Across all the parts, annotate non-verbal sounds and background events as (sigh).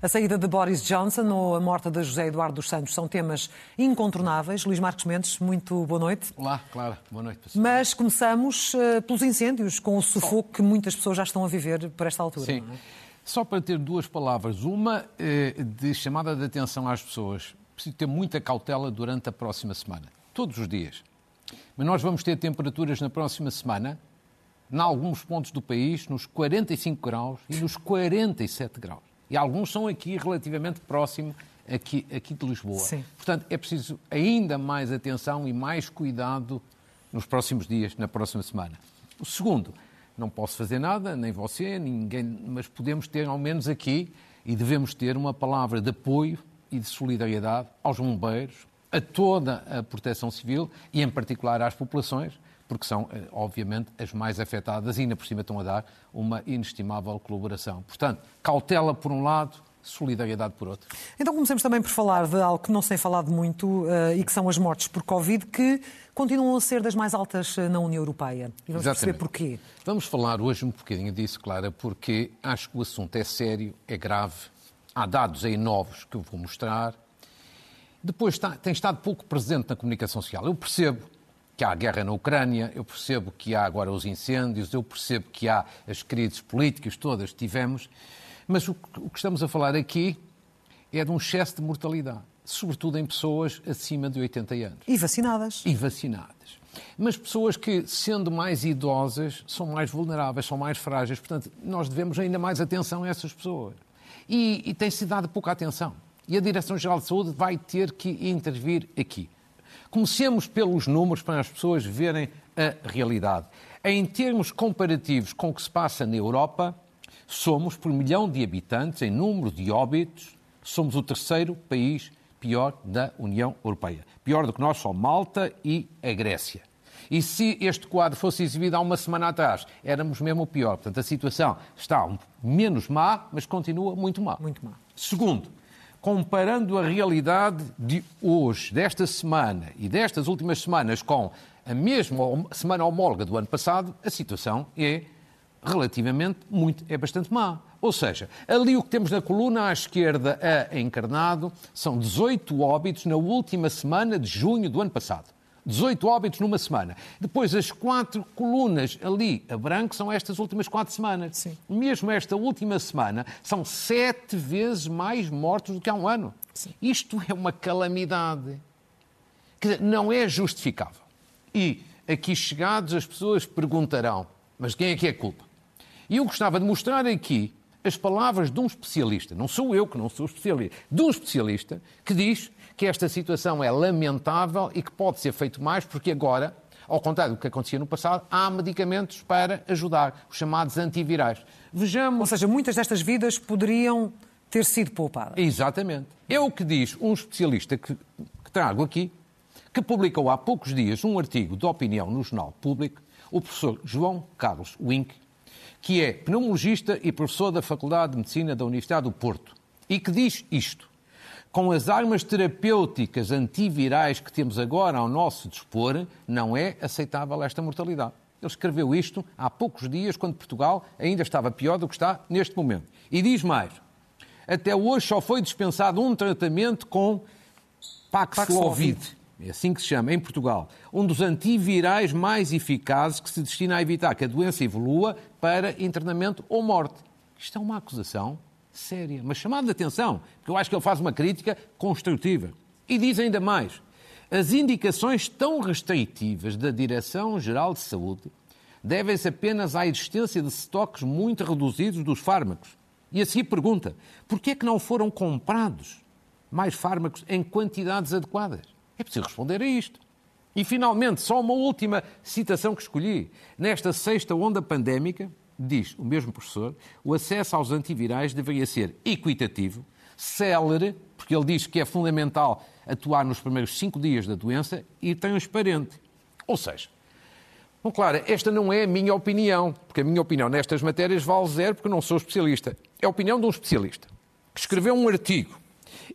A saída de Boris Johnson ou a morte de José Eduardo dos Santos são temas incontornáveis. Luís Marcos Mendes, muito boa noite. Olá, Clara, boa noite. Mas começamos uh, pelos incêndios, com o sufoco que muitas pessoas já estão a viver por esta altura. Sim. É? Só para ter duas palavras. Uma eh, de chamada de atenção às pessoas. Preciso ter muita cautela durante a próxima semana. Todos os dias. Mas nós vamos ter temperaturas na próxima semana, em alguns pontos do país, nos 45 graus e nos 47 graus. E alguns são aqui relativamente próximo aqui, aqui de Lisboa. Sim. Portanto, é preciso ainda mais atenção e mais cuidado nos próximos dias, na próxima semana. O segundo, não posso fazer nada, nem você, ninguém, mas podemos ter ao menos aqui e devemos ter uma palavra de apoio e de solidariedade aos bombeiros, a toda a proteção civil e, em particular, às populações porque são, eh, obviamente, as mais afetadas e ainda por cima estão a dar uma inestimável colaboração. Portanto, cautela por um lado, solidariedade por outro. Então comecemos também por falar de algo que não se tem falado muito uh, e que são as mortes por Covid, que continuam a ser das mais altas eh, na União Europeia. E vamos Exatamente. perceber porquê. Vamos falar hoje um bocadinho disso, Clara, porque acho que o assunto é sério, é grave, há dados aí novos que eu vou mostrar. Depois está, tem estado pouco presente na comunicação social. Eu percebo que há guerra na Ucrânia, eu percebo que há agora os incêndios, eu percebo que há as crises políticas todas que tivemos, mas o que estamos a falar aqui é de um excesso de mortalidade, sobretudo em pessoas acima de 80 anos. E vacinadas. E vacinadas. Mas pessoas que, sendo mais idosas, são mais vulneráveis, são mais frágeis. Portanto, nós devemos ainda mais atenção a essas pessoas. E, e tem-se dado pouca atenção. E a Direção-Geral de Saúde vai ter que intervir aqui. Comecemos pelos números para as pessoas verem a realidade. Em termos comparativos com o que se passa na Europa, somos, por milhão de habitantes, em número de óbitos, somos o terceiro país pior da União Europeia. Pior do que nós só Malta e a Grécia. E se este quadro fosse exibido há uma semana atrás, éramos mesmo o pior. Portanto, a situação está menos má, mas continua muito má. Muito má. Segundo, comparando a realidade de hoje, desta semana e destas últimas semanas com a mesma semana homóloga do ano passado, a situação é relativamente muito, é bastante má. Ou seja, ali o que temos na coluna à esquerda a encarnado são 18 óbitos na última semana de junho do ano passado. 18 óbitos numa semana. Depois, as quatro colunas ali a branco são estas últimas quatro semanas. Sim. Mesmo esta última semana, são sete vezes mais mortos do que há um ano. Sim. Isto é uma calamidade que não é justificável. E aqui chegados, as pessoas perguntarão: mas quem é que é culpa? E eu gostava de mostrar aqui as palavras de um especialista, não sou eu que não sou especialista, de um especialista que diz que esta situação é lamentável e que pode ser feito mais, porque agora, ao contrário do que acontecia no passado, há medicamentos para ajudar, os chamados antivirais. Vejamos. Ou seja, muitas destas vidas poderiam ter sido poupadas. Exatamente. É o que diz um especialista que, que trago aqui, que publicou há poucos dias um artigo de opinião no Jornal Público, o professor João Carlos Wink, que é pneumologista e professor da Faculdade de Medicina da Universidade do Porto, e que diz isto com as armas terapêuticas antivirais que temos agora ao nosso dispor, não é aceitável esta mortalidade. Ele escreveu isto há poucos dias, quando Portugal ainda estava pior do que está neste momento. E diz mais: até hoje só foi dispensado um tratamento com Paxlovid, é assim que se chama, em Portugal, um dos antivirais mais eficazes que se destina a evitar que a doença evolua para internamento ou morte. Isto é uma acusação séria, uma chamada de atenção, porque eu acho que ele faz uma crítica construtiva. E diz ainda mais: as indicações tão restritivas da Direção-Geral de Saúde devem-se apenas à existência de estoques muito reduzidos dos fármacos. E a seguir pergunta: por que é que não foram comprados mais fármacos em quantidades adequadas? É preciso responder a isto. E, finalmente, só uma última citação que escolhi. Nesta sexta onda pandémica, diz o mesmo professor, o acesso aos antivirais deveria ser equitativo, célere, porque ele diz que é fundamental atuar nos primeiros cinco dias da doença, e transparente. Ou seja, Bom, claro, esta não é a minha opinião, porque a minha opinião nestas matérias vale zero porque não sou especialista. É a opinião de um especialista que escreveu um artigo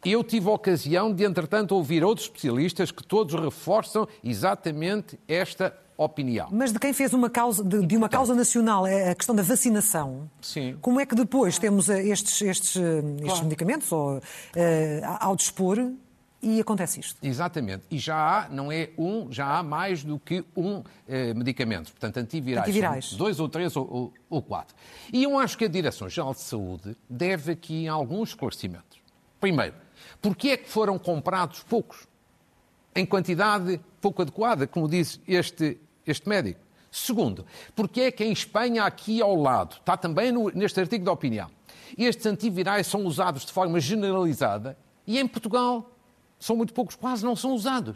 Eu tive a ocasião de, entretanto, ouvir outros especialistas que todos reforçam exatamente esta opinião. Mas de quem fez uma causa, de, de uma causa nacional, é a questão da vacinação, sim. como é que depois temos eh, estes, estes, eh, estes claro. medicamentos ou, uh, ao dispor e acontece isto. Exatamente. E já há, não é um, já há mais do que um eh, medicamento. Portanto, antivirais. antivirais. Dois ou três ou, ou, ou, quatro. E eu acho que a Direção-Geral de Saúde deve aqui alguns esclarecimentos. Primeiro, porquê é que foram comprados poucos? Em quantidade pouco adequada, como diz este, este médico. Segundo, porque é que em Espanha, aqui ao lado, está também no, neste artigo da opinião, estes antivirais são usados de forma generalizada e em Portugal são muito poucos, quase não são usados.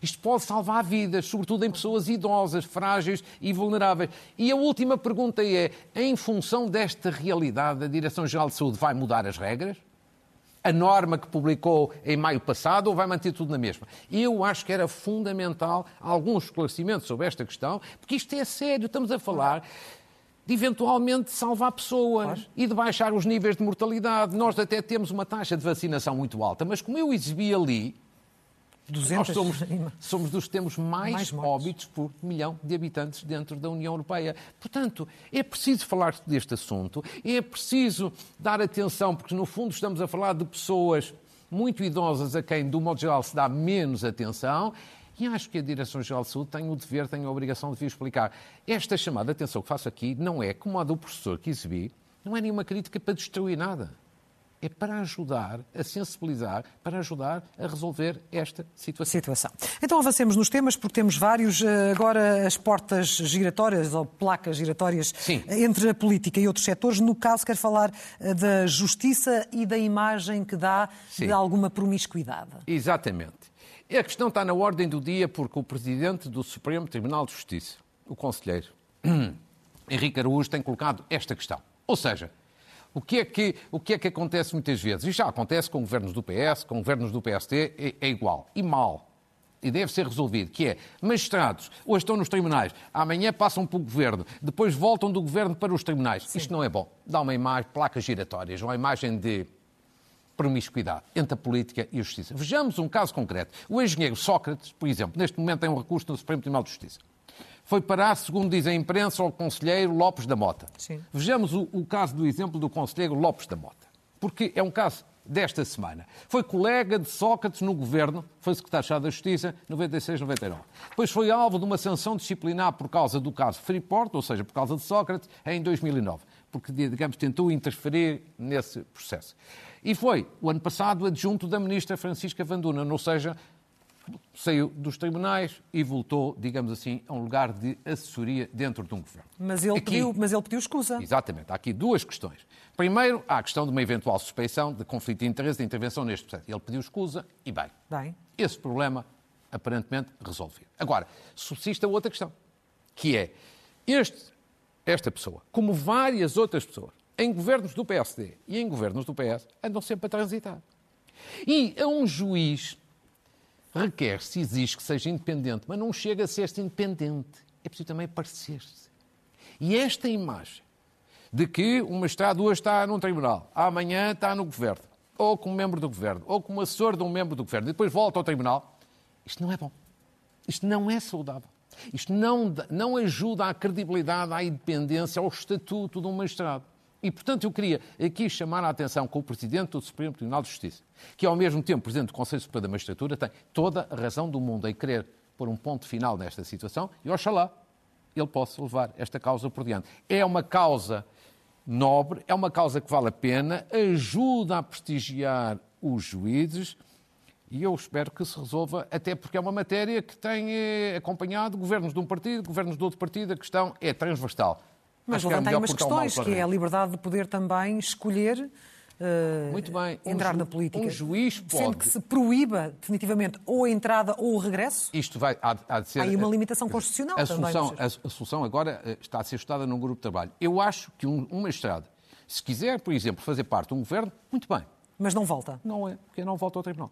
Isto pode salvar vidas, sobretudo em pessoas idosas, frágeis e vulneráveis. E a última pergunta é: em função desta realidade, a Direção-Geral de Saúde vai mudar as regras? A norma que publicou em maio passado ou vai manter tudo na mesma? Eu acho que era fundamental alguns esclarecimentos sobre esta questão, porque isto é sério. Estamos a falar de eventualmente salvar pessoas claro. e de baixar os níveis de mortalidade. Nós até temos uma taxa de vacinação muito alta, mas como eu exibi ali, 200... nós somos, somos dos que temos mais, mais óbitos por milhão de habitantes dentro da União Europeia. Portanto, é preciso falar deste assunto, é preciso dar atenção, porque no fundo estamos a falar de pessoas muito idosas a quem, do modo geral, se dá menos atenção e acho que a Direção-Geral de Saúde tem o dever, tem a obrigação de vir explicar. Esta chamada atenção que faço aqui não é, como a do professor que exibi, não é nenhuma crítica para destruir nada. É para ajudar a sensibilizar, para ajudar a resolver esta situação. situação. Então avancemos nos temas, porque temos vários. Eh, agora, as portas giratórias ou placas giratórias Sim. entre a política e outros setores. No caso, quero falar eh, da justiça e da imagem que dá Sim. de alguma promiscuidade. Exatamente. A questão está na ordem do dia porque o Presidente do Supremo Tribunal de Justiça, o Conselheiro (clears throat) Henrique Araújo, tem colocado esta questão. Ou seja, o que, é que, o que é que acontece muitas vezes? E já acontece com governos do PS, com governos do PST, é, é igual. E mal. E deve ser resolvido, que é, magistrados, hoje estão nos tribunais, amanhã passam para o governo, depois voltam do governo para os tribunais. Sim. Isto não é bom. Dá uma imagem, placas giratórias, uma imagem de promiscuidade entre a política e a justiça. Vejamos um caso concreto. O engenheiro Sócrates, por exemplo, neste momento tem um recurso no Supremo Tribunal de Justiça. Foi parar, segundo diz a imprensa, ao conselheiro Lopes da Mota. Sim. Vejamos o, o caso do exemplo do conselheiro Lopes da Mota. Porque é um caso desta semana. Foi colega de Sócrates no governo, foi secretário-chefe da Justiça, 96-99. Depois foi alvo de uma sanção disciplinar por causa do caso Freeport, ou seja, por causa de Sócrates, em 2009, porque, digamos, tentou interferir nesse processo. E foi, o ano passado, adjunto da ministra Francisca Vanduna, ou seja, saiu dos tribunais e voltou, digamos assim, a um lugar de assessoria dentro de um governo. Mas ele, aqui, pediu, mas ele pediu escusa. Exatamente. Há aqui duas questões. Primeiro, há a questão de uma eventual suspeição de conflito de interesse de intervenção neste processo. Ele pediu escusa e bem. Bem. Esse problema, aparentemente, resolvido. Agora, subsiste a outra questão, que é este, esta pessoa, como várias outras pessoas, em governos do PSD e em governos do PS, andam sempre a transitar. E a um juiz requer-se, exige que seja independente, mas não chega a ser-se independente. É preciso também parecer-se. E esta imagem de que o magistrado hoje está num tribunal, amanhã está no governo, ou como membro do governo, ou como assessor de um membro do governo, e depois volta ao tribunal, isto não é bom. Isto não é saudável. Isto não, não ajuda à credibilidade, à independência, ao estatuto de um magistrado. E, portanto, eu queria aqui chamar a atenção com o Presidente do Supremo Tribunal de Justiça, que, ao mesmo tempo, Presidente do Conselho Superior da Magistratura, tem toda a razão do mundo em querer pôr um ponto final nesta situação e, oxalá, ele possa levar esta causa por diante. É uma causa nobre, é uma causa que vale a pena, ajuda a prestigiar os juízes e eu espero que se resolva, até porque é uma matéria que tem eh, acompanhado governos de um partido, governos de outro partido, a questão é transversal. Mas levanta aí umas questões, que é a liberdade de poder também escolher uh, Muito bem. entrar um na política. Um juiz pode... Sendo que se proíba definitivamente ou a entrada ou o regresso. Isto vai, há, há de ser... Há aí uma limitação constitucional a também. Solução, a, a, solução agora eh, está a ser estudada num grupo de trabalho. Eu acho que um, um magistrado, se quiser, por exemplo, fazer parte de um governo, muito bem. Mas não volta? Não é, porque não volta ao tribunal.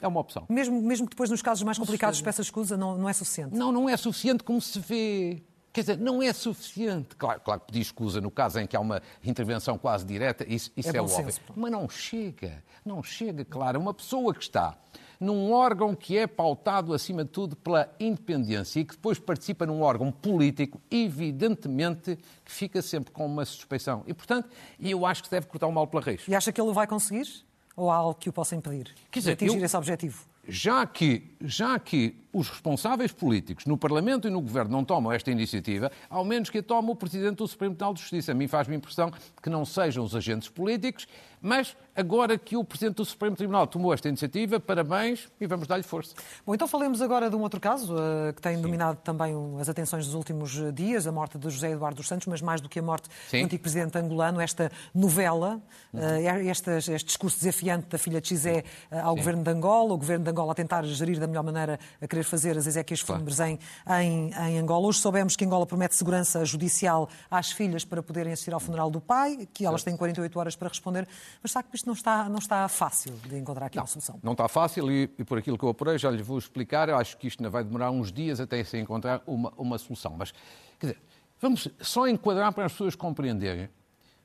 É uma opção. Mesmo, mesmo que depois, nos casos mais complicados, peça escusa, não, não é suficiente? Não, não é suficiente como se vê Quer dizer, não é suficiente. Claro, claro que pedir escusa no caso em que há uma intervenção quase direta, isso, isso é, é óbvio. Senso. Mas não chega, não chega, claro. Uma pessoa que está num órgão que é pautado, acima de tudo, pela independência e que depois participa num órgão político, evidentemente que fica sempre com uma suspeição. E, portanto, eu acho que deve cortar o mal pela raiz. E acha que ele vai conseguir? Ou há algo que o possa impedir Quer dizer, de atingir eu... esse objetivo? Já que, já que os responsáveis políticos no Parlamento e no Governo não tomam esta iniciativa, ao menos que a tome o Presidente do Supremo Tribunal de Justiça. A mim faz-me impressão que não sejam os agentes políticos, mas agora que o Presidente do Supremo Tribunal tomou esta iniciativa, parabéns e vamos dar-lhe força. Bom, então falemos agora de um outro caso uh, que tem Sim. dominado também as atenções dos últimos dias, a morte de José Eduardo dos Santos, mas mais do que a morte Sim. do antigo Presidente angolano, esta novela, uh, este, este, discurso desafiante da filha de Xizé uh, ao Sim. Governo de Angola, o Governo de Angola a tentar gerir da melhor maneira, a querer fazer as exéquias fúnebres em, em, em, Angola. Hoje soubemos que Angola promete segurança judicial às filhas para poderem assistir ao funeral do pai, que elas têm 48 horas para responder, mas sabe que isto não está, não está fácil de encontrar aqui não, uma solução. Não está fácil e, e, por aquilo que eu apurei, já lhe vou explicar, eu acho que isto ainda vai demorar uns dias até se encontrar uma, uma solução. Mas, quer dizer, vamos só enquadrar para as pessoas compreenderem.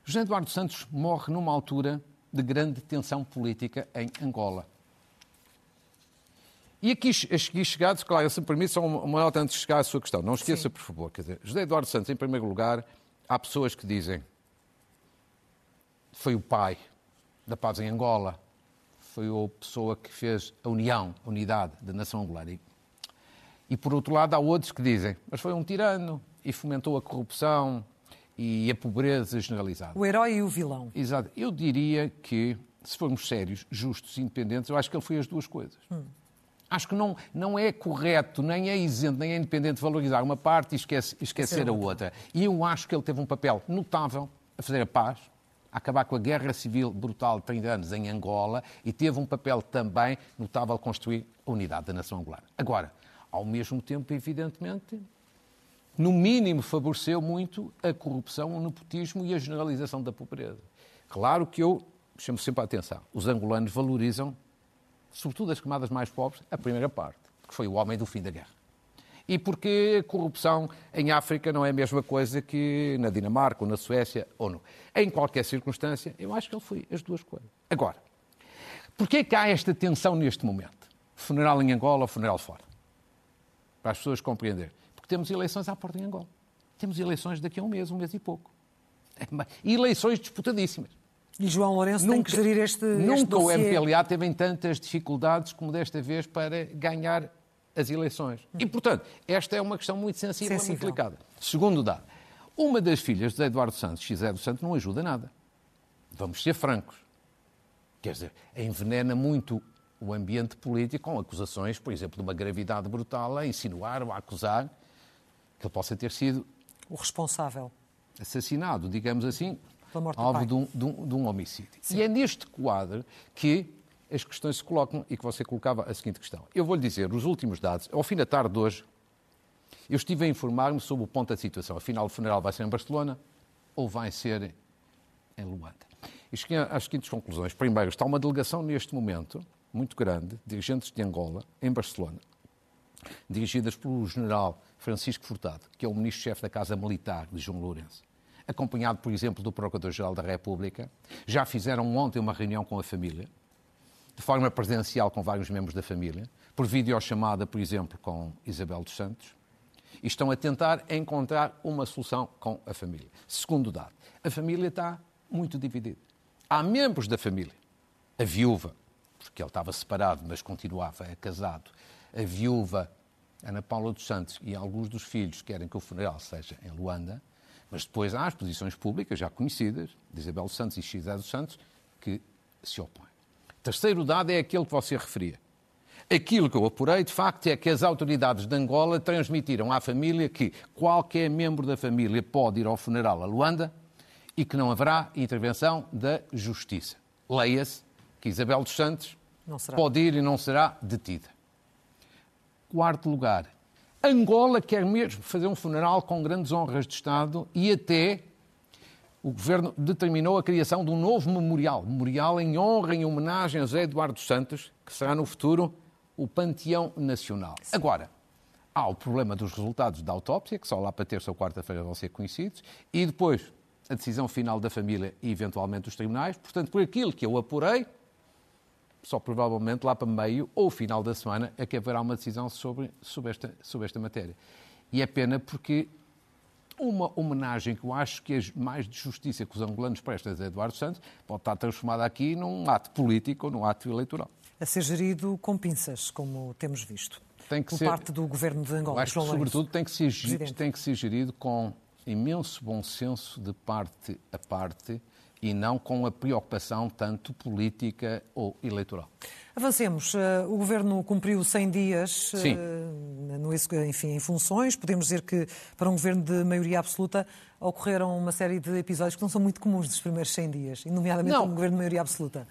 José Eduardo Santos morre numa altura de grande tensão política em Angola. E aqui, aqui chegados, claro, se me permite, só uma nota antes de chegar à sua questão. Não esqueça, Sim. por favor, quer dizer, José Eduardo Santos, em primeiro lugar, há pessoas que dizem foi o pai da paz em Angola, foi a pessoa que fez a união, a unidade da nação angolana. E, por outro lado, há outros que dizem, mas foi um tirano e fomentou a corrupção e a pobreza generalizada. O herói e o vilão. Exato. Eu diria que, se formos sérios, justos e independentes, eu acho que ele foi as duas coisas. Hum. Acho que não, não é correto, nem é isento, nem é independente valorizar uma parte e esquece, esquecer a outra. E eu acho que ele teve um papel notável a fazer a paz, acabar com a guerra civil brutal de 30 anos em Angola e teve um papel também notável construir a unidade da nação angolana. Agora, ao mesmo tempo, evidentemente, no mínimo favoreceu muito a corrupção, o nepotismo e a generalização da pobreza. Claro que eu chamo sempre a atenção. Os angolanos valorizam sobretudo as camadas mais pobres, a primeira parte, que foi o homem do fim da guerra. E porque a corrupção em África não é a mesma coisa que na Dinamarca ou na Suécia ou não. Em qualquer circunstância, eu acho que ele foi as duas coisas. Agora, porquê é que há esta tensão neste momento? Funeral em Angola ou funeral fora? Para as pessoas compreenderem. Porque temos eleições à porta em Angola. Temos eleições daqui a um mês, um mês e pouco. E (laughs) eleições disputadíssimas. E João Lourenço nunca, tem que gerir este Nunca este o MPLA teve tantas dificuldades como desta vez para ganhar as eleições. E, portanto, esta é uma questão muito sensível, e muito delicada. Segundo dado, uma das filhas de Eduardo Santos, Xé dos Santos, não ajuda nada. Vamos ser francos. Quer dizer, envenena muito o ambiente político com acusações, por exemplo, de uma gravidade brutal, a insinuar ou a acusar que ele possa ter sido... O responsável. Assassinado, digamos assim, alvo de um, de, um, de um, homicídio. Sim. E é neste quadro que as questões se colocam e que você colocava a seguinte questão. Eu vou-lhe dizer os últimos dados. Ao fim da tarde de hoje, eu estive a informar-me sobre o ponto da situação. Afinal, o funeral vai ser em Barcelona ou vai ser em Luanda? E cheguei às seguintes conclusões. Primeiro, está uma delegação neste momento, muito grande, dirigentes de Angola, em Barcelona, dirigidas pelo general Francisco Furtado, que é o ministro-chefe da Casa Militar de João Lourenço acompanhado, por exemplo, do Procurador-Geral da República. Já fizeram ontem uma reunião com a família, de forma presencial com vários membros da família, por videochamada, por exemplo, com Isabel dos Santos, e estão a tentar encontrar uma solução com a família. Segundo dado, a família está muito dividida. Há membros da família, a viúva, porque ele estava separado, mas continuava casado, a viúva Ana Paula dos Santos e alguns dos filhos querem que o funeral seja em Luanda, mas depois há as posições públicas já conhecidas, de Isabel Santos e Xizé dos Santos, que se opõem. Terceiro dado é aquele que você referia. Aquilo que eu apurei, de facto, é que as autoridades de Angola transmitiram à família que qualquer membro da família pode ir ao funeral a Luanda e que não haverá intervenção da justiça. Leia-se que Isabel dos Santos pode ir e não será detida. Quarto lugar, Angola quer mesmo fazer um funeral com grandes honras de Estado e até o governo determinou a criação de um novo memorial, memorial em honra, em homenagem a José Eduardo Santos, que será no futuro o Panteão Nacional. Sim. Agora, há o problema dos resultados da autópsia, que só lá para terça ou quarta-feira vão ser conhecidos, e depois a decisão final da família e eventualmente dos tribunais. Portanto, por aquilo que eu apurei, só provavelmente lá para meio ou final da semana é que haverá uma decisão sobre, sobre, esta, sobre esta matéria. E é pena porque uma homenagem que eu acho que é mais de justiça que os angolanos prestam a Eduardo Santos pode estar transformada aqui num ato político ou num ato eleitoral. A ser gerido com pinças, como temos visto. Tem que por ser, parte do governo de Angola. Acho que, sobretudo, tem que, ser, tem que ser gerido com imenso bom senso de parte a parte e não com a preocupação tanto política ou eleitoral. Avancemos. Eh, o Governo cumpriu 100 dias uh, no, enfim, em funções. Podemos dizer que, para um Governo de maioria absoluta, ocorreram uma série de episódios que não são muito comuns dos primeiros 100 dias, nomeadamente não. um Governo de maioria absoluta.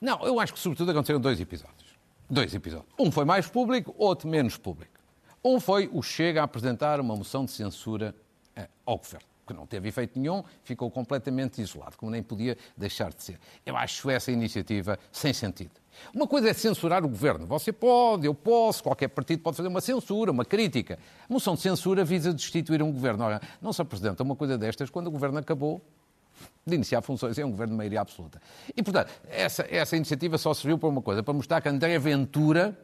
Não, eu acho que, sobretudo, aconteceram dois episódios. Dois episódios. Um foi mais público, outro menos público. Um foi o Chega a apresentar uma moção de censura uh, ao Governo que não teve efeito nenhum, ficou completamente isolado, como nem podia deixar de ser. Eu acho essa iniciativa sem sentido. Uma coisa é censurar o governo. Você pode, eu posso, qualquer partido pode fazer uma censura, uma crítica. A moção de censura visa destituir um governo. Não se apresenta uma coisa destas quando o governo acabou de iniciar funções. É um governo de maioria absoluta. E, portanto, essa, essa iniciativa só serviu para uma coisa, para mostrar que André Ventura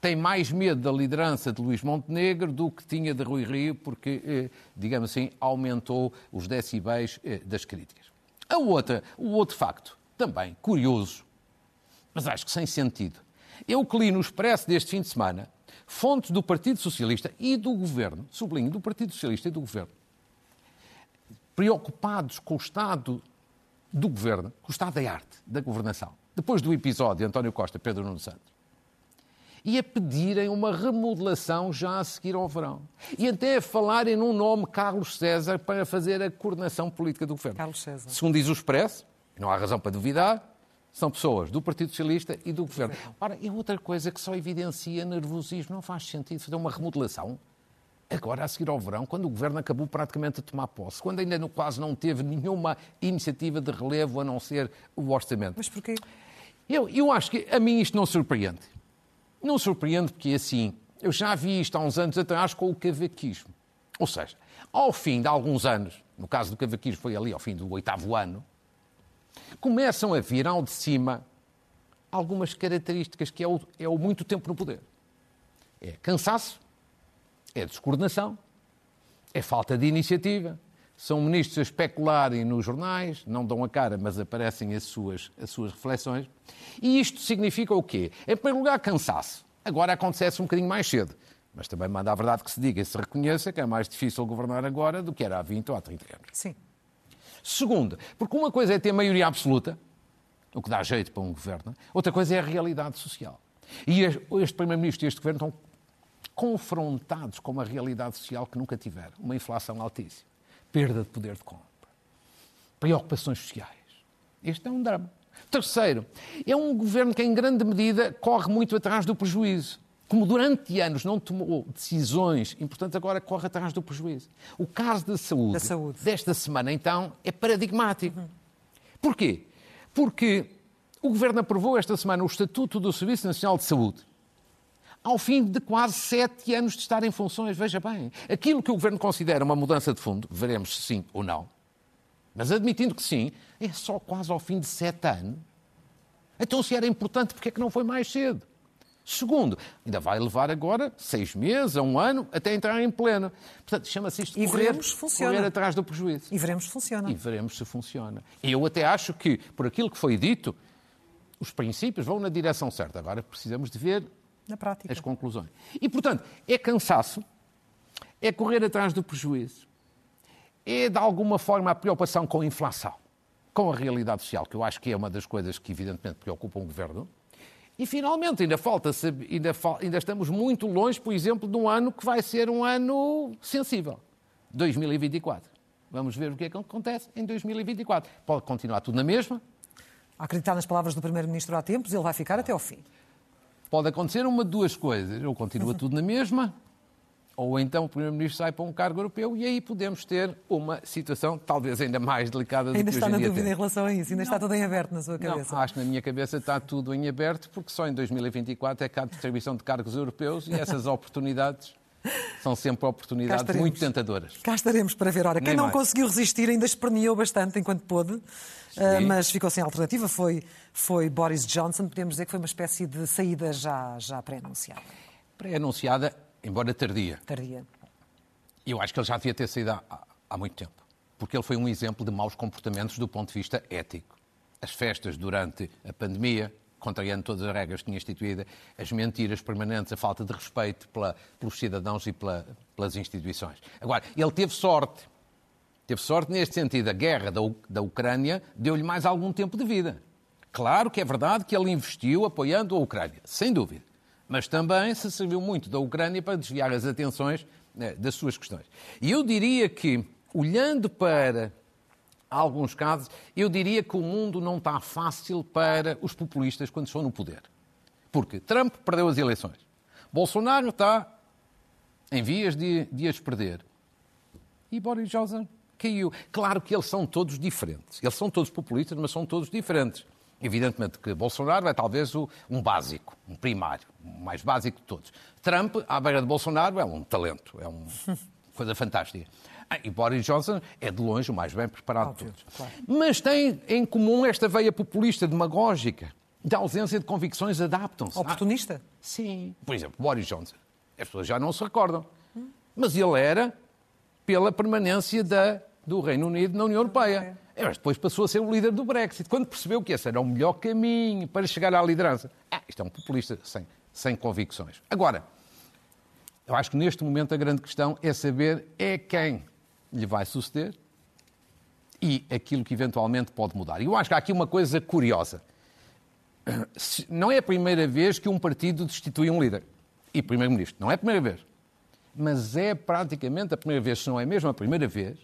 tem mais medo da liderança de Luís Montenegro do que tinha de Rui Rio, porque, eh, digamos assim, aumentou os decibéis eh, das críticas. A outra, o outro facto, também curioso, mas acho que sem sentido. Eu que li no Expresso deste fim de semana, fontes do Partido Socialista e do Governo, sublinho, do Partido Socialista e do Governo, preocupados com o estado do Governo, com o estado da arte, da governação, depois do episódio de António Costa, Pedro Nuno Santos, e a pedirem uma remodelação já a seguir ao verão. E até a falarem num nome, Carlos César, para fazer a coordenação política do governo. Carlos César. Segundo diz o Expresso, não há razão para duvidar, são pessoas do Partido Socialista e do Governo. Ora, é outra coisa que só evidencia nervosismo. Não faz sentido fazer uma remodelação agora a seguir ao verão, quando o Governo acabou praticamente de tomar posse, quando ainda no, quase não teve nenhuma iniciativa de relevo a não ser o orçamento. Mas porquê? Eu, eu acho que a mim isto não surpreende. Não surpreende porque, assim, eu já vi isto há uns anos atrás com o cavaquismo. Ou seja, ao fim de alguns anos, no caso do cavaquismo foi ali ao fim do oitavo ano, começam a vir ao de cima algumas características que é o, é o muito tempo no poder. É cansaço, é descoordenação, é falta de iniciativa, são ministros a especularem nos jornais, não dão a cara, mas aparecem as suas, as suas reflexões. E isto significa o quê? Em primeiro lugar, cansaço. Agora acontece um bocadinho mais cedo. Mas também manda a verdade que se diga e se reconheça que é mais difícil governar agora do que era há 20 ou há 30 anos. Sim. Segundo, porque uma coisa é ter maioria absoluta, o que dá jeito para um governo, outra coisa é a realidade social. E este Primeiro-Ministro e este Governo estão confrontados com uma realidade social que nunca tiveram, uma inflação altíssima perda de poder de compra, preocupações sociais. Este é um drama. Terceiro, é um governo que, em grande medida, corre muito atrás do prejuízo. Como durante anos não tomou decisões importantes, agora corre atrás do prejuízo. O caso da saúde, da saúde. desta semana, então, é paradigmático. Uhum. Porquê? Porque o Governo aprovou esta semana o Estatuto do Serviço Nacional de Saúde, ao fim de quase sete anos de estar em funções. Veja bem, aquilo que o Governo considera uma mudança de fundo, veremos se sim ou não, mas admitindo que sim, é só quase ao fim de sete anos. Então, se era importante, porquê é que não foi mais cedo? Segundo, ainda vai levar agora seis meses a um ano até entrar em pleno. Portanto, chama-se isto de correr, correr atrás do prejuízo. E veremos se funciona. E veremos se funciona. Eu até acho que, por aquilo que foi dito, os princípios vão na direção certa. Agora precisamos de ver as conclusões. E, portanto, é cansaço, é correr atrás do prejuízo, é, de alguma forma, a preocupação com a inflação, com a realidade social, que eu acho que é uma das coisas que, evidentemente, preocupam o Governo. E, finalmente, ainda, falta, ainda, ainda estamos muito longe, por exemplo, de um ano que vai ser um ano sensível, 2024. Vamos ver o que é que acontece em 2024. Pode continuar tudo na mesma. Acreditar nas palavras do Primeiro-Ministro há tempos, ele vai ficar até ao fim. Pode acontecer uma de duas coisas. Ou continua (laughs) tudo na mesma, ou então o Primeiro-Ministro sai para um cargo europeu e aí podemos ter uma situação talvez ainda mais delicada do ainda que está hoje em dia dúvida em relação a isso? Ainda não. está tudo em aberto na sua cabeça? Não, acho que na minha cabeça está tudo em aberto porque só em 2024 é que há distribuição de cargos europeus e essas oportunidades São sempre oportunidades muito tentadoras. Cá estaremos para ver. Ora, quem Nem não mais. conseguiu resistir ainda esperneou bastante enquanto pôde, uh, mas ficou sem alternativa. Foi, foi Boris Johnson. Podemos dizer que foi uma espécie de saída já, já pré-anunciada. Pré-anunciada, embora tardia. Tardia. Eu acho que ele já devia ter saído há, há muito tempo. Porque ele foi um exemplo de maus comportamentos do ponto de vista ético. As festas durante a pandemia, contrariando todas as regras que tinha instituída, as mentiras permanentes, a falta de respeito pela, pelos cidadãos e pela, pelas instituições. Agora, ele teve sorte. Teve sorte neste sentido. A guerra da, da Ucrânia deu-lhe mais algum tempo de vida. Claro que é verdade que ele investiu apoiando a Ucrânia, sem dúvida. Mas também se serviu muito da Ucrânia para desviar as atenções né, das suas questões. E eu diria que, olhando para alguns casos, eu diria que o mundo não está fácil para os populistas quando estão no poder. Porque Trump perdeu as eleições. Bolsonaro está em vias de, de as perder. E Boris Johnson caiu. Claro que eles são todos diferentes. Eles são todos populistas, mas são todos diferentes. Evidentemente que Bolsonaro é talvez o, um básico, um primário, o mais básico de todos. Trump, à beira de Bolsonaro, é um talento, é uma (laughs) coisa fantástica. Ah, e Boris Johnson é de longe o mais bem preparado Óbvio, de todos. Claro. Mas tem em comum esta veia populista, demagógica, da ausência de convicções, adaptam-se. Oportunista? Ah, sim. Por exemplo, Boris Johnson. As pessoas já não se recordam. Hum. Mas ele era pela permanência da, do Reino Unido na União Europeia. Okay. Mas depois passou a ser o líder do Brexit, quando percebeu que esse era o melhor caminho para chegar à liderança. Ah, isto é um populista sem, sem convicções. Agora, eu acho que neste momento a grande questão é saber é quem lhe vai suceder e aquilo que eventualmente pode mudar. E eu acho que há aqui uma coisa curiosa. Não é a primeira vez que um partido destitui um líder e primeiro-ministro. Não é a primeira vez. Mas é praticamente a primeira vez, se não é mesmo a primeira vez,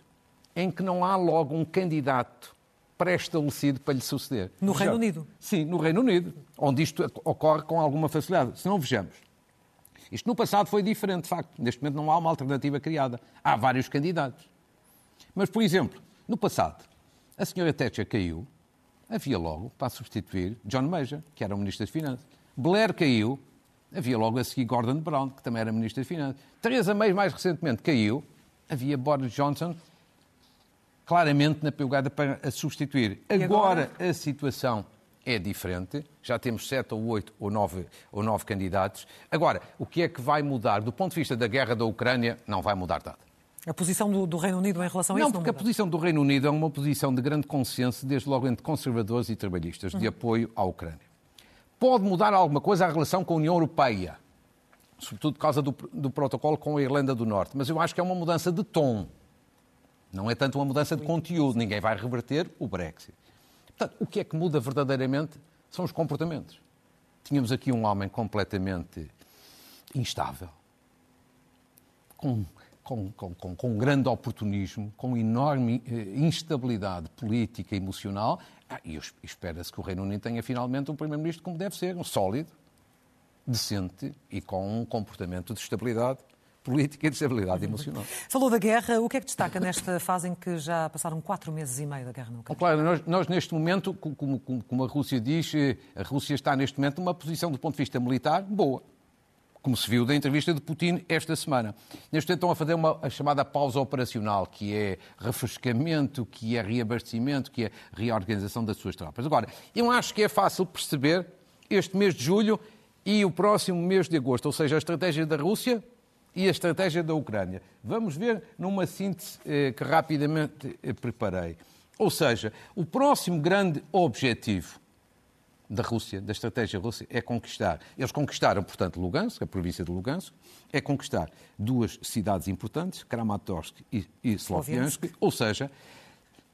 em que não há logo um candidato pré-estabelecido para lhe suceder. No Reino Unido? Sim, no Reino Unido, onde isto ocorre com alguma facilidade. Se não vejamos. Isto no passado foi diferente, de facto. Neste momento não há uma alternativa criada. Há vários candidatos. Mas, por exemplo, no passado, a senhora Thatcher caiu, havia logo para substituir John Major, que era o Ministro das Finanças. Blair caiu, havia logo a seguir Gordon Brown, que também era Ministro das Finanças. Theresa May, mais recentemente, caiu, havia Boris Johnson, claramente na pegada para a substituir. Agora, agora a situação é diferente. Já temos sete ou oito ou nove, ou nove candidatos. Agora, o que é que vai mudar? Do ponto de vista da guerra da Ucrânia, não vai mudar nada. A posição do, do, Reino Unido em relação a não, isso não, porque a posição do Reino Unido é uma posição de grande consenso, desde logo entre conservadores e trabalhistas, de uhum. apoio à Ucrânia. Pode mudar alguma coisa a relação com a União Europeia, sobretudo por causa do, do protocolo com a Irlanda do Norte, mas eu acho que é uma mudança de tom. Não é tanto uma mudança de conteúdo. Ninguém vai reverter o Brexit. Portanto, o que é que muda verdadeiramente são os comportamentos. Tínhamos aqui um homem completamente instável, com com, com, com, com grande oportunismo, com enorme eh, instabilidade política e emocional. Ah, e espera-se que o Reino Unido tenha finalmente um Primeiro-Ministro como deve ser, um sólido, decente e com um comportamento de estabilidade política e de estabilidade emocional. Falou da guerra. O que é que destaca nesta fase em que já passaram quatro meses e meio da guerra na Ucrânia? Claro, nós, nós, neste momento, como, como, a Rússia diz, eh, a Rússia está neste momento numa posição do ponto de vista militar boa como se viu da entrevista de Putin esta semana. Neste momento estão a fazer uma a chamada pausa operacional, que é refrescamento, que é reabastecimento, que é reorganização das suas tropas. Agora, eu acho que é fácil perceber este mês de julho e o próximo mês de agosto, ou seja, a estratégia da Rússia e a estratégia da Ucrânia. Vamos ver numa síntese eh, que rapidamente eh, preparei. Ou seja, o próximo grande objetivo da Rússia, da estratégia russa, é conquistar. Eles conquistaram, portanto, Lugansk, a província de Lugansk, é conquistar duas cidades importantes, Kramatorsk e, e Sloviansk, ou seja,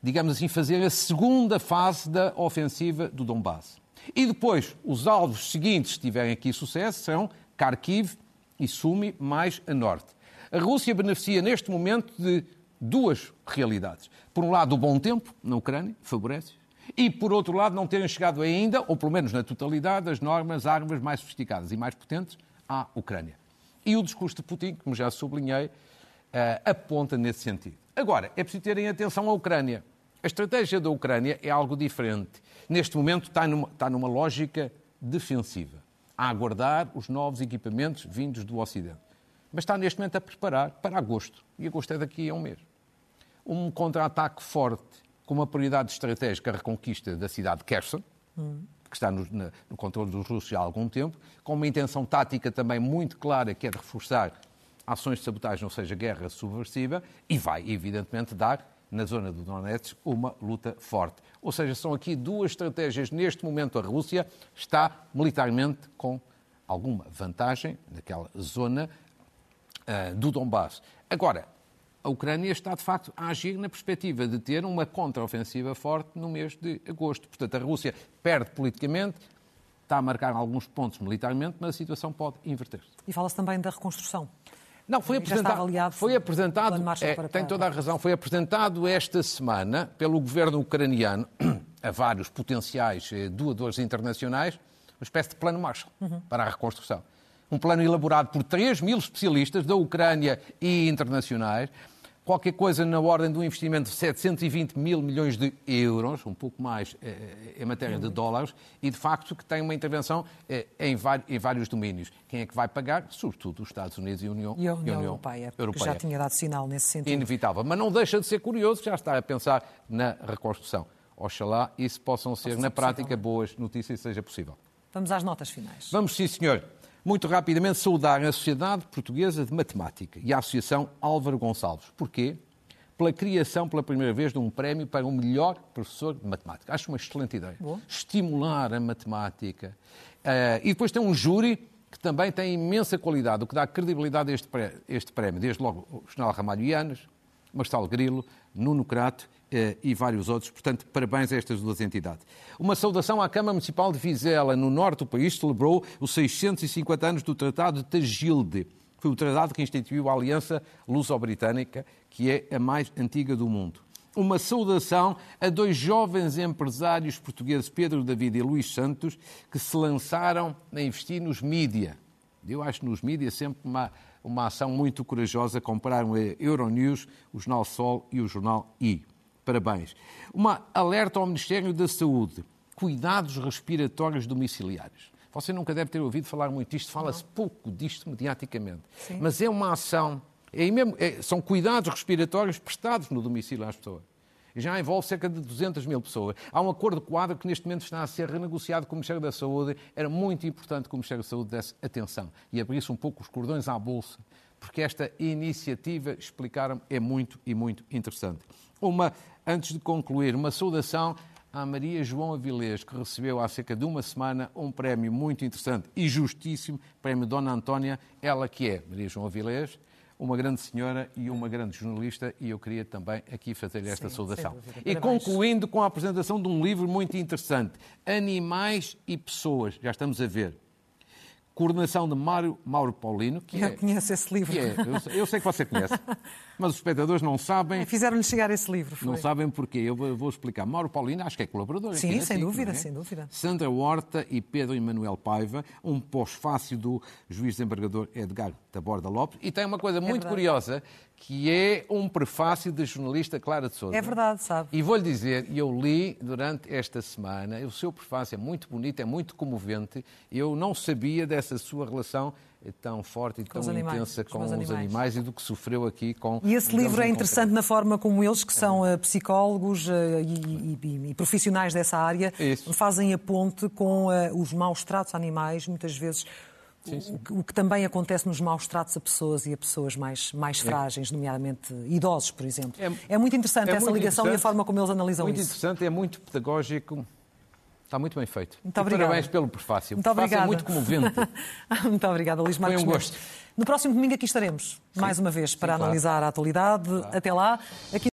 digamos assim, fazer a segunda fase da ofensiva do Donbass. E depois, os alvos seguintes, se tiverem aqui sucesso, são Kharkiv e Sumi, mais a norte. A Rússia beneficia neste momento de duas realidades. Por um lado, o bom tempo na Ucrânia, favorece, e, por outro lado, não terem chegado ainda, ou pelo menos na totalidade, as normas, armas mais sofisticadas e mais potentes à Ucrânia. E o discurso de Putin, como já sublinhei, eh, aponta nesse sentido. Agora, é preciso terem atenção à Ucrânia. A estratégia da Ucrânia é algo diferente. Neste momento está numa, está numa lógica defensiva, a aguardar os novos equipamentos vindos do Ocidente. mas está neste momento a preparar para agosto. E agosto é daqui a um mês. Um contra-ataque forte, com uma prioridade estratégica, a reconquista da cidade de Kherson, hum. que está no, no controle dos russos há algum tempo, com uma intenção tática também muito clara, que é de reforçar ações de sabotagem, ou seja, guerra subversiva, e vai, evidentemente, dar na zona do Donetsk uma luta forte. Ou seja, são aqui duas estratégias. Neste momento, a Rússia está militarmente com alguma vantagem naquela zona uh, do Donbass. Agora, a Ucrânia está, de facto, a agir na perspectiva de ter uma contraofensiva forte no mês de agosto. Portanto, a Rússia perde politicamente, está a marcar alguns pontos militarmente, mas a situação pode inverter-se. E fala-se também da reconstrução. Não, foi apresentado. Foi apresentado. É, tem toda a razão. Foi apresentado esta semana pelo governo ucraniano (clears throat) a vários potenciais eh, doadores internacionais uma espécie de plano Marshall uhum. para a reconstrução. Um plano elaborado por 3 mil especialistas da Ucrânia e internacionais qualquer coisa na ordem de um investimento de 720 mil milhões de euros, um pouco mais eh, em matéria de dólares, e de facto que tem uma intervenção eh, em, vários domínios. Quem é que vai pagar? Sobretudo os Estados Unidos e a União, e a União, União Europeia, Europeia. já tinha dado sinal nesse sentido. Inevitável. Mas não deixa de ser curioso já está a pensar na reconstrução. Oxalá isso possam ser, Posso na ser prática, possível. boas notícias e seja possível. Vamos às notas finais. Vamos, sim, senhor muito rapidamente saudar a Sociedade Portuguesa de Matemática e a Associação Álvaro Gonçalves. Porquê? Pela criação, pela primeira vez, de um prémio para o melhor professor de matemática. Acho uma excelente ideia. Boa. Estimular a matemática. Uh, e depois tem um júri que também tem imensa qualidade, o que dá credibilidade a este, prémio. Desde logo o General Ramalho Ianes, Marcelo Grilo, Nuno Crato eh, e vários outros. Portanto, parabéns a estas duas entidades. Uma saudação à Câmara Municipal de Vizela, no norte do país, celebrou os 650 anos do Tratado de Tagilde. Foi o tratado que instituiu a Aliança Luso-Britânica, que é a mais antiga do mundo. Uma saudação a dois jovens empresários portugueses, Pedro David e Luís Santos, que se lançaram a investir nos mídia. Eu acho nos mídia sempre uma, uma ação muito corajosa. Compraram a Euronews, o Jornal Sol e o Jornal I. Parabéns. Uma alerta ao Ministério da Saúde. Cuidados respiratórios domiciliários. Você nunca deve ter ouvido falar muito disto, fala-se pouco disto mediaticamente. Sim. Mas é uma ação, é mesmo, é, são cuidados respiratórios prestados no domicílio às pessoas. Já envolve cerca de 200 mil pessoas. Há um acordo quadro que neste momento está a ser renegociado com o Ministério da Saúde. Era muito importante que o Ministério da Saúde desse atenção e abrisse um pouco os cordões à bolsa, porque esta iniciativa, explicaram é muito e muito interessante. Uma Antes de concluir, uma saudação à Maria João Avilés, que recebeu há cerca de uma semana um prémio muito interessante e justíssimo, prémio Dona Antónia, ela que é, Maria João Avilés, uma grande senhora e uma grande jornalista, e eu queria também aqui fazer esta Sim, saudação. E concluindo com a apresentação de um livro muito interessante, Animais e Pessoas, já estamos a ver coordenação de Mário, Mauro Paulino. Que eu é, conheço esse livro. É, eu, eu, sei que você conhece, (laughs) mas os espectadores não sabem. É, Fizeram-lhe chegar esse livro. Foi. Não sabem porquê. Eu vou explicar. Mauro Paulino, acho que é colaborador. Sim, sem dúvida, é? sem dúvida. Sandra Horta e Pedro Emanuel Paiva, um pós-fácil do juiz desembargador Edgar Taborda Lopes. E tem uma coisa é muito curiosa, que é um prefácio da jornalista Clara de Souza. É verdade, sabe. E vou-lhe dizer, eu li durante esta semana, o seu prefácio é muito bonito, é muito comovente. Eu não sabia dessa sua relação tão forte e com tão intensa com, os, animais. animais. e do que sofreu aqui com. E esse livro é interessante na forma como eles, que são uh, psicólogos uh, e, e, e, profissionais dessa área, Isso. fazem a ponte com uh, os maus tratos a animais, muitas vezes Sim, sim. O, que também acontece nos maus tratos a pessoas e a pessoas mais, mais é. frágeis, nomeadamente idosos, por exemplo. É, é muito interessante é essa muito ligação interessante, e a forma como eles analisam muito isso. Muito interessante, é muito pedagógico. Está muito bem feito. Muito obrigada. Parabéns pelo prefácio. Muito obrigada. é muito comovente. (laughs) muito obrigada, Luís Marcos. Foi um gosto. No próximo domingo aqui estaremos, Sim. mais uma vez, para Sim, analisar claro. a atualidade. Claro. Até lá. Aqui